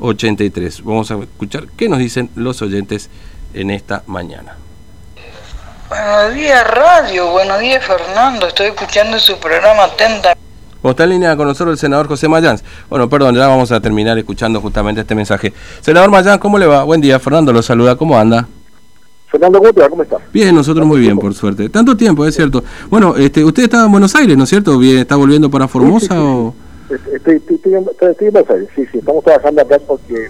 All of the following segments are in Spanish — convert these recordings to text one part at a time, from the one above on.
83. Vamos a escuchar qué nos dicen los oyentes en esta mañana. Buenos días radio, buenos días Fernando, estoy escuchando su programa atentamente. Como está en línea con nosotros el senador José Mayans. Bueno, perdón, ya vamos a terminar escuchando justamente este mensaje. Senador Mayans, ¿cómo le va? Buen día, Fernando lo saluda, ¿cómo anda? Fernando, ¿cómo está? Bien, nosotros muy bien, por suerte. Tanto tiempo, es cierto. Bueno, este, usted estaba en Buenos Aires, ¿no es cierto? ¿Está volviendo para Formosa o...? Estoy, estoy, estoy, en Buenos Aires, sí, sí. Estamos trabajando acá porque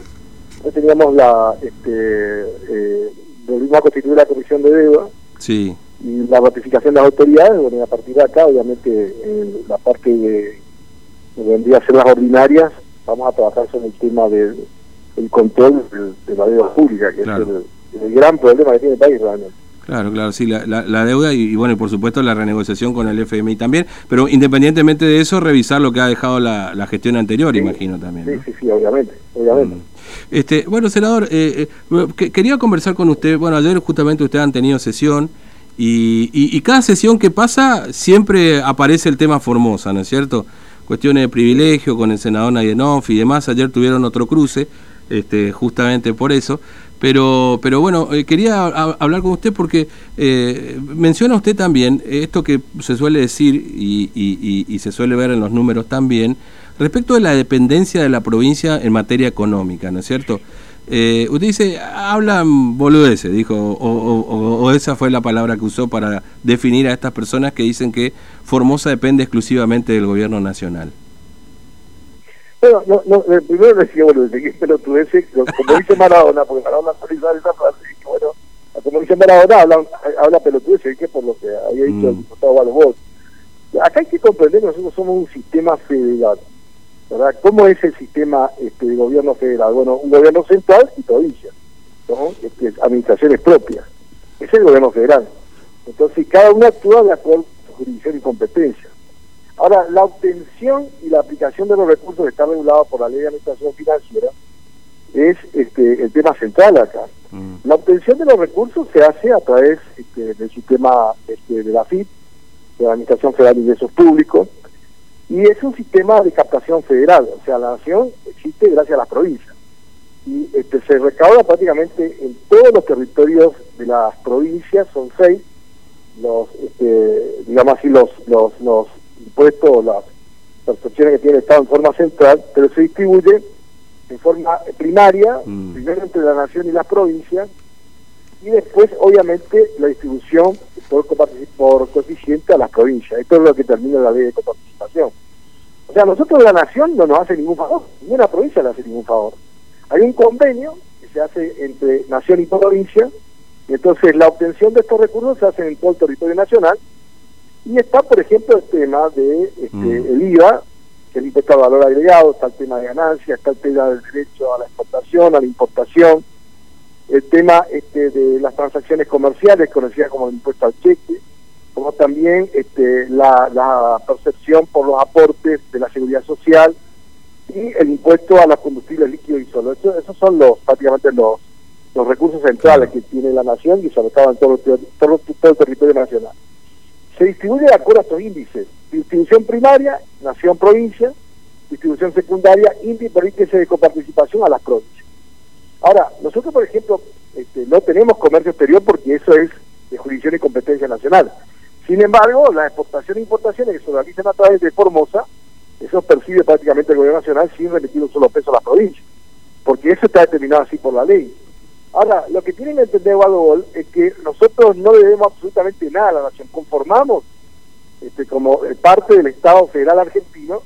no teníamos la... Este, eh, volvimos a constituir la comisión de deuda. Sí y la ratificación de las autoridades, bueno, a partir de acá, obviamente, la parte de, vendría a ser las ordinarias, vamos a trabajar sobre el tema del control de, la deuda pública, que es el, gran problema que tiene el país realmente. Claro, claro, sí, la, la, deuda y, bueno, y por supuesto la renegociación con el FMI también, pero independientemente de eso, revisar lo que ha dejado la, la gestión anterior, imagino también. Sí, sí, sí, obviamente, obviamente. Mm. Este, bueno, senador, eh, eh quería conversar con usted, bueno, ayer justamente ustedes han tenido sesión, y, y, cada sesión que pasa siempre aparece el tema Formosa, ¿no es cierto? Cuestiones de privilegio con el senador Nayenov y demás. Ayer tuvieron otro cruce, este, justamente por eso. Pero, pero bueno, eh, quería hablar con usted porque eh, menciona usted también esto que se suele decir y, se suele ver en los números también, respecto de la dependencia de la provincia en materia económica, ¿no es cierto? Eh, usted dice, hablan boludeces, dijo, o, esa fue la palabra que usó para definir a estas personas que dicen que Formosa depende exclusivamente del gobierno nacional. Bueno, no, no, primero decía boludeces, que es pelotudeces, como dice Maradona, porque Maradona actualizar esa frase, que bueno, como dice Maradona, habla, habla pelotudeces, que por lo que había dicho el mm. diputado Valvos. Acá hay que comprender que nosotros somos un sistema federal ¿verdad? ¿Cómo es el sistema este, de gobierno federal? Bueno, un gobierno central y provincia, ¿no? Este, administraciones propias. Es el gobierno federal. Entonces, cada uno actúa de acuerdo a su jurisdicción y competencia. Ahora, la obtención y la aplicación de los recursos está regulado por la ley de administración financiera es este, el tema central acá. Mm. La obtención de los recursos se hace a través este, del sistema este, de la FIP, de la Administración Federal de Ingresos Públicos, y es un sistema de captación federal, o sea, la nación existe gracias a las provincias. Y este, se recauda prácticamente en todos los territorios de las provincias, son seis, los, este, digamos así, los, los, los impuestos, las percepciones que tiene el Estado en forma central, pero se distribuye en forma primaria, mm. primero entre la nación y las provincias, y después, obviamente, la distribución por, por coeficiente a las provincias. Esto es lo que termina la ley de coparticipación. O sea, nosotros la nación no nos hace ningún favor, ninguna provincia le hace ningún favor. Hay un convenio que se hace entre nación y provincia, y entonces la obtención de estos recursos se hace en todo el territorio nacional, y está, por ejemplo, el tema de este, mm. el IVA, que es el impuesto al valor agregado, está el tema de ganancias, está el tema del derecho a la exportación, a la importación, el tema este, de las transacciones comerciales, conocida como el impuesto al cheque, como también este, la, percepción por los aportes de la seguridad social y el impuesto a los combustibles líquidos y solo. Eso, esos son los prácticamente los, los recursos centrales que tiene la nación y sobre todo en todo, todo, todo el territorio nacional. Se distribuye de acuerdo a estos índices. Distribución primaria, nación-provincia, distribución secundaria, índice por índice de coparticipación a las provincias. Ahora, nosotros, por ejemplo, este, no tenemos comercio exterior porque eso es de jurisdicción y competencia nacional. Sin embargo, las exportaciones e importaciones que se realizan a través de Formosa, eso percibe prácticamente el gobierno nacional sin remitir un solo peso a las provincias, porque eso está determinado así por la ley. Ahora, lo que tienen que entender Gol es que nosotros no debemos absolutamente nada a la nación, conformamos este, como parte del Estado Federal Argentino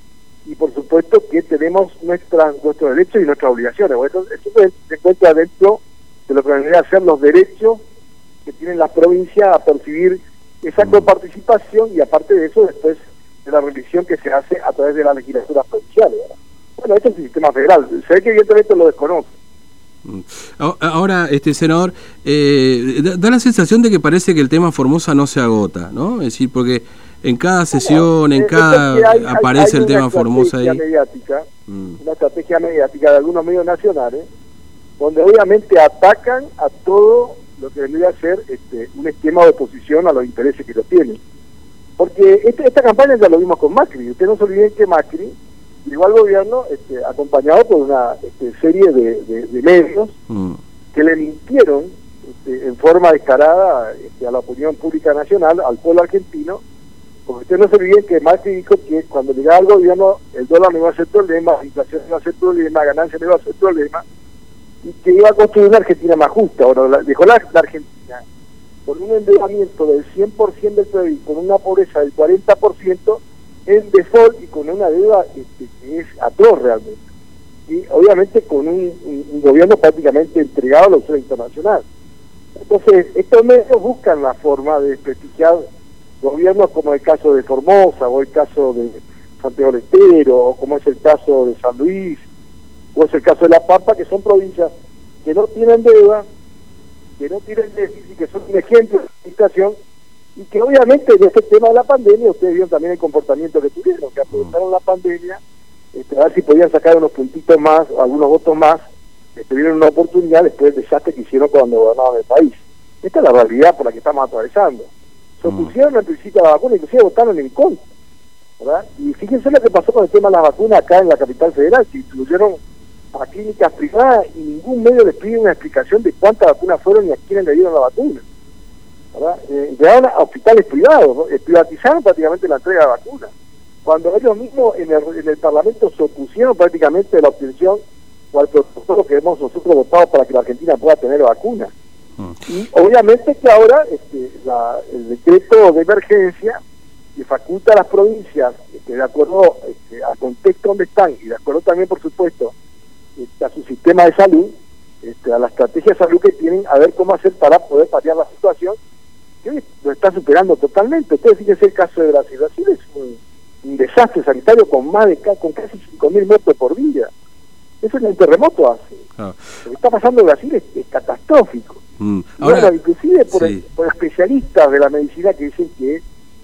y por supuesto que tenemos nuestra, nuestros derechos y nuestras obligaciones. Bueno, esto, se encuentra dentro de lo que debería ser los derechos que tienen las provincias a percibir esa coparticipación y aparte de eso después de la revisión que se hace a través de las legislaturas provinciales. Bueno, este es el sistema federal. Se ve que evidentemente lo desconoce. Mm. Ahora, este senador, eh, da, la sensación de que parece que el tema Formosa no se agota, ¿no? Es decir, porque en cada sesión, en cada aparece el tema Formosa ahí. Mediática, mm. Una estrategia mediática de algunos medios nacionales, donde obviamente atacan a todo lo que debería ser este, un esquema de oposición a los intereses que lo tienen. Porque este, esta campaña ya lo vimos con Macri. Ustedes no se olviden que Macri llegó al gobierno este, acompañado por una este, serie de, de, medios mm. que le mintieron este, en forma descarada este, a la opinión pública nacional, al pueblo argentino, porque usted no se olviden que Macri dijo que cuando llegaba al gobierno el dólar no iba a ser problema, la inflación no iba a ser problema, la ganancia no iba a ser problema, y que iba a construir una Argentina más justa. Ahora, dejó la, Argentina con un endeudamiento del 100% del PIB, con una pobreza del 40%, en default y con una deuda este, que es atroz realmente. Y obviamente con un, gobierno prácticamente entregado a la usura internacional. Entonces, estos medios buscan la forma de desprestigiar gobiernos como el caso de Formosa o el caso de Santiago del Estero o como es el caso de San Luis o es el caso de La Pampa, que son provincias que no tienen deuda, que no tienen déficit, que son un ejemplo de administración y que obviamente en este tema de la pandemia, ustedes vieron también el comportamiento que tuvieron, que aprovecharon la pandemia, este, a ver si podían sacar unos puntitos más, o algunos votos más, tuvieron una oportunidad después del desastre que hicieron cuando gobernaban el país. Esta es la realidad por la que estamos atravesando. Se mm. opusieron al principio a la vacuna, inclusive votaron en contra. ¿verdad? Y fíjense lo que pasó con el tema de las vacunas acá en la capital federal, se distribuyeron a clínicas privadas y ningún medio les pide una explicación de cuántas vacunas fueron y a quiénes le dieron la vacuna. Eh, a hospitales privados, eh, privatizaron prácticamente la entrega de vacunas. Cuando ellos mismos en el, en el Parlamento se opusieron prácticamente a la obtención o al protocolo que hemos nosotros votado para que la Argentina pueda tener vacunas. Mm. Y obviamente que ahora este, el decreto de emergencia que faculta a las provincias, este, de acuerdo este, al contexto donde están y de acuerdo también, por supuesto, este, a su sistema de salud, este, a la estrategia de salud que tienen, a ver cómo hacer para poder paliar la situación, que lo está superando totalmente. Ustedes fíjense el caso de Brasil. Brasil es un, desastre sanitario con más de con casi 5.000 muertos por día. Eso es un terremoto hace. Lo que está pasando en Brasil es, catastrófico. Mm. Ahora, inclusive por, por, especialistas de la medicina que dicen que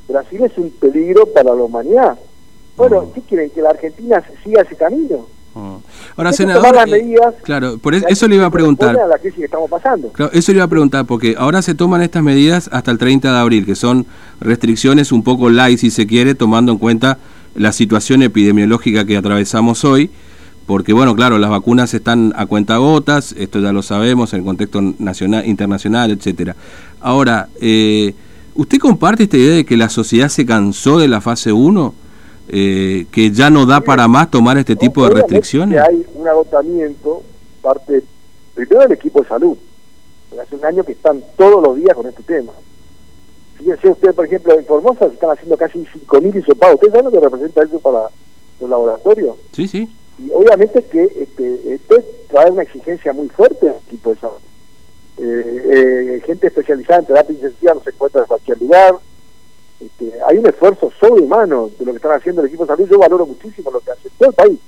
Brasil es un peligro para la humanidad. Bueno, mm. ¿qué quieren? ¿Que la Argentina siga ese camino? Mm. Ahora, senador, las eh, medidas claro, por eso, le iba a preguntar. A la crisis que estamos pasando. Claro, eso le iba a preguntar, porque ahora se toman estas medidas hasta el 30 de abril, que son restricciones un poco light, si se quiere, tomando en cuenta la situación epidemiológica que atravesamos hoy porque bueno, claro, las vacunas están a cuenta gotas, esto ya lo sabemos en el contexto nacional, internacional, etcétera. Ahora, eh, ¿usted comparte esta idea de que la sociedad se cansó de la fase 1? Eh, que ya no da para más tomar este tipo de restricciones. hay un agotamiento parte primero del equipo de salud. Hace un año que están todos los días con este tema. Fíjense usted, por ejemplo, en Formosa se están haciendo casi 5.000 hisopados. ¿Usted sabe lo que representa eso para los laboratorios? Sí, sí. Y obviamente que este, esto trae una exigencia muy fuerte al equipo de salud. Eh, eh, gente especializada en terapia intensiva no se encuentra en cualquier lugar. Este, hay un esfuerzo sobrehumano de lo que están haciendo el equipo de salud. Yo valoro muchísimo lo que hace todo el país.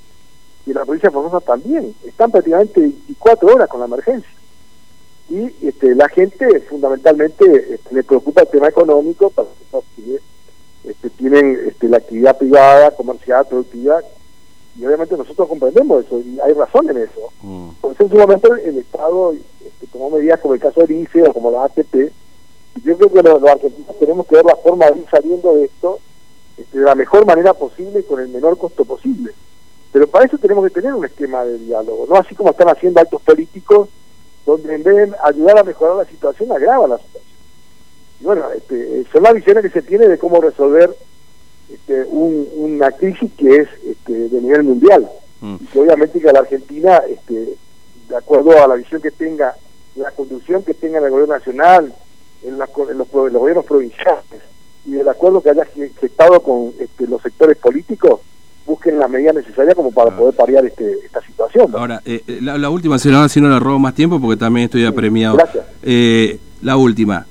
Y la provincia de Formosa también. Están prácticamente 24 horas con la emergencia. Y este, la gente fundamentalmente este, le preocupa el tema económico para que este, tienen este, la actividad privada, comercial, productiva, y obviamente nosotros comprendemos eso y hay razón en eso. Mm. Entonces en su momento el Estado este, tomó medidas como el caso del ICE o como la ATP. Yo creo que los, argentinos tenemos que ver la forma de ir saliendo de esto este, de la mejor manera posible y con el menor costo posible. Pero para eso tenemos que tener un esquema de diálogo, no así como están haciendo altos políticos, donde en vez de ayudar a mejorar la situación, agrava la situación. Y bueno, este, son las visiones que se tiene de cómo resolver este, una crisis que es este, de nivel mundial. Mm. Y que obviamente que la Argentina, este, de acuerdo a la visión que tenga, la conducción que tenga el gobierno nacional, en, los, gobiernos provinciales, y del acuerdo que haya gestado con este, los sectores políticos, busquen las medidas necesarias como para poder paliar este, esta situación. Ahora, eh, eh, la, última, senadora, si no le robo más tiempo, porque también estoy apremiado. Gracias. Eh, la última.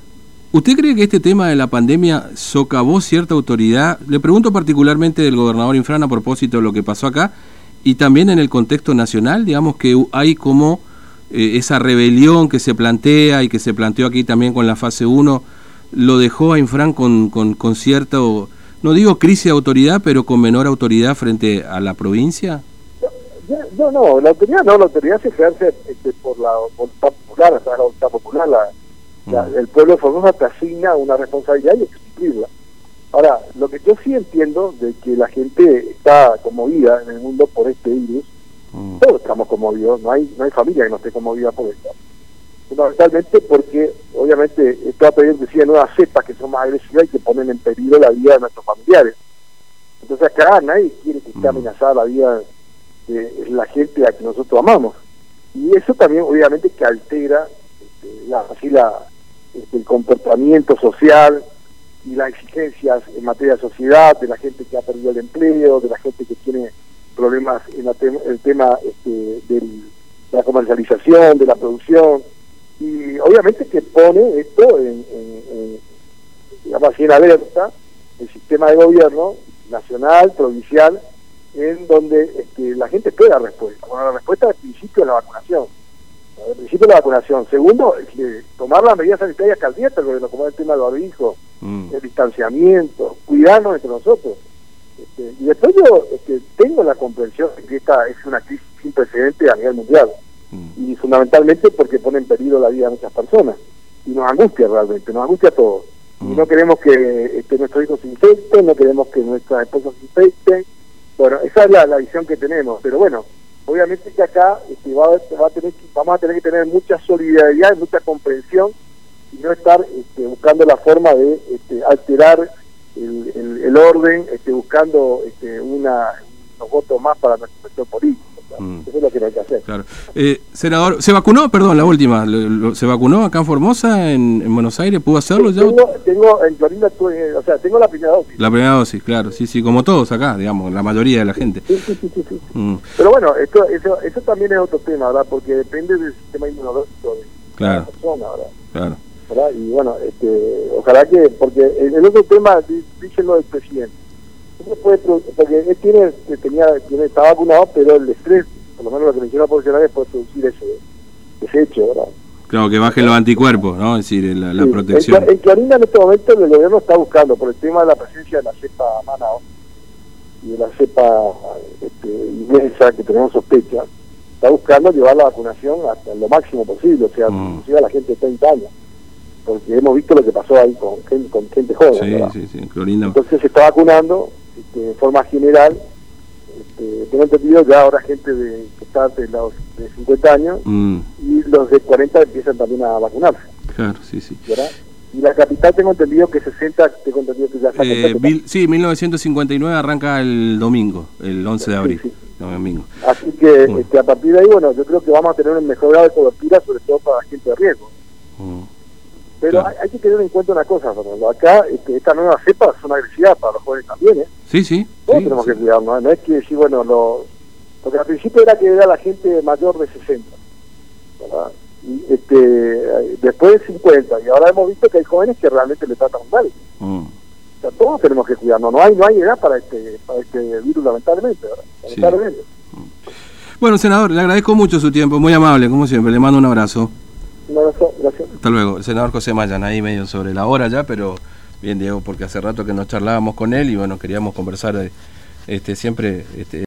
¿Usted cree que este tema de la pandemia socavó cierta autoridad? Le pregunto particularmente del gobernador Infran a propósito de lo que pasó acá y también en el contexto nacional, digamos que hay como eh, esa rebelión que se plantea y que se planteó aquí también con la fase 1, lo dejó a Infran con, con, con cierto, no digo crisis de autoridad, pero con menor autoridad frente a la provincia? No, no, la autoridad no, la autoridad se ejerce este, por la voluntad popular, la voluntad popular, la, el pueblo de Formosa te asigna una responsabilidad y cumplirla. Ahora, lo que yo sí entiendo de que la gente está conmovida en el mundo por este virus, Mm. todos estamos conmovidos, no hay no hay familia que no esté conmovida por esto. Fundamentalmente porque, obviamente, ha pedido inclusive nuevas cepas que son más agresivas y que ponen en peligro la vida de nuestros familiares. Entonces acá nadie quiere que esté Mm. amenazada la vida de la gente a que nosotros amamos. Y eso también, obviamente, que altera este, la, así la, este, el comportamiento social y las exigencias en materia de sociedad, de la gente que ha perdido el empleo, de la gente que tiene problemas en la tem- el tema este, del- de la comercialización, de la producción, y obviamente que pone esto en, en- en, digamos así, en alerta el sistema de gobierno nacional, provincial, en donde este, la gente espera respuesta. Bueno, la respuesta al principio es la vacunación. Al principio la vacunación. Segundo, tomar las medidas sanitarias gobierno, como el tema del barbijo, Mm. el distanciamiento, cuidarnos entre nosotros. Este, y después yo este, tengo la comprensión de que esta es una crisis sin precedentes a nivel mundial Mm. y fundamentalmente porque pone en peligro la vida de muchas personas y nos angustia realmente, nos angustia a todos. Y Mm. no queremos que este, nuestros hijos se infecten, no queremos que nuestras esposas se infecten. Bueno, esa es la, la visión que tenemos, pero bueno, obviamente que acá este, va, a- va a tener que- vamos a tener que tener mucha solidaridad y mucha comprensión y no estar este, buscando la forma de este, alterar el, el- el orden, este, buscando este, una, unos votos más para nuestro sector político. Mm. Eso es lo que hay que hacer. Claro. Eh, senador, ¿se vacunó? Perdón, la última. ¿Se vacunó acá en Formosa, en, en Buenos Aires? ¿Pudo hacerlo ya? Tengo, tengo en Florinda, tuve- o sea, tengo la primera dosis. La primera dosis, claro. Sí, sí, como todos acá, digamos, la mayoría de la gente. Sí, sí, sí, sí, sí. Mm, Pero bueno, esto, eso, eso también es otro tema, ¿verdad? Porque depende del sistema inmunológico de Claro. cada persona, ¿verdad? claro. ¿Verdad? Y bueno, este, ojalá que, porque el, el otro tema, di- dicen lo del presidente. Puede porque él tiene, que tenía, tiene, está vacunado, pero el estrés, por lo menos lo que mencionó la profesionales, puede producir ese, ese hecho, ¿verdad? Claro, que bajen los anticuerpos, ¿no? Es decir, la, la Sí, protección. En, en Florinda en este momento el gobierno está buscando, por el tema de la presencia de la cepa Manao y de la cepa este, inglesa, que tenemos sospecha, está buscando llevar la vacunación hasta lo máximo posible, o sea, Mm. inclusive a la gente de 30 años, porque hemos visto lo que pasó ahí con gente, con gente joven. Sí, sí, sí, Clorinda. Entonces se está vacunando este, de forma general. Este, tengo entendido ya ahora gente de, que está de los de 50 años Mm, y los de 40 empiezan también a vacunarse. claro, sí, sí. ¿verdad? Y la capital tengo entendido que 60, tengo entendido que ya está Eh, mil- sí, 1959 arranca el domingo, el 11 de abril. Sí, No, domingo. Así que Bueno. este, a partir de ahí, bueno, yo creo que vamos a tener un mejor grado de cobertura, sobre todo para la gente de riesgo. Mm, Pero Claro. hay, hay que tener en cuenta una cosa, Fernando. Acá, este, estas nuevas cepas son agresivas para los jóvenes también, ¿eh? Sí, sí. Todos sí, tenemos sí. que cuidarnos, no es que decir, bueno, lo, porque al principio era que era la gente mayor de 60, ¿verdad? Y este, después de 50, y ahora hemos visto que hay jóvenes que realmente le tratan mal. Mm, O sea, todos tenemos que cuidarnos, no hay, no hay edad para este, para este virus, lamentablemente, ¿verdad? Sí. Lamentablemente. Bueno, senador, le agradezco mucho su tiempo, muy amable, como siempre. Le mando un abrazo. Gracias. Hasta luego. El senador José Mayan, ahí medio sobre la hora ya, pero bien, Diego, porque hace rato que nos charlábamos con él y bueno, queríamos conversar eh, este, siempre. Este,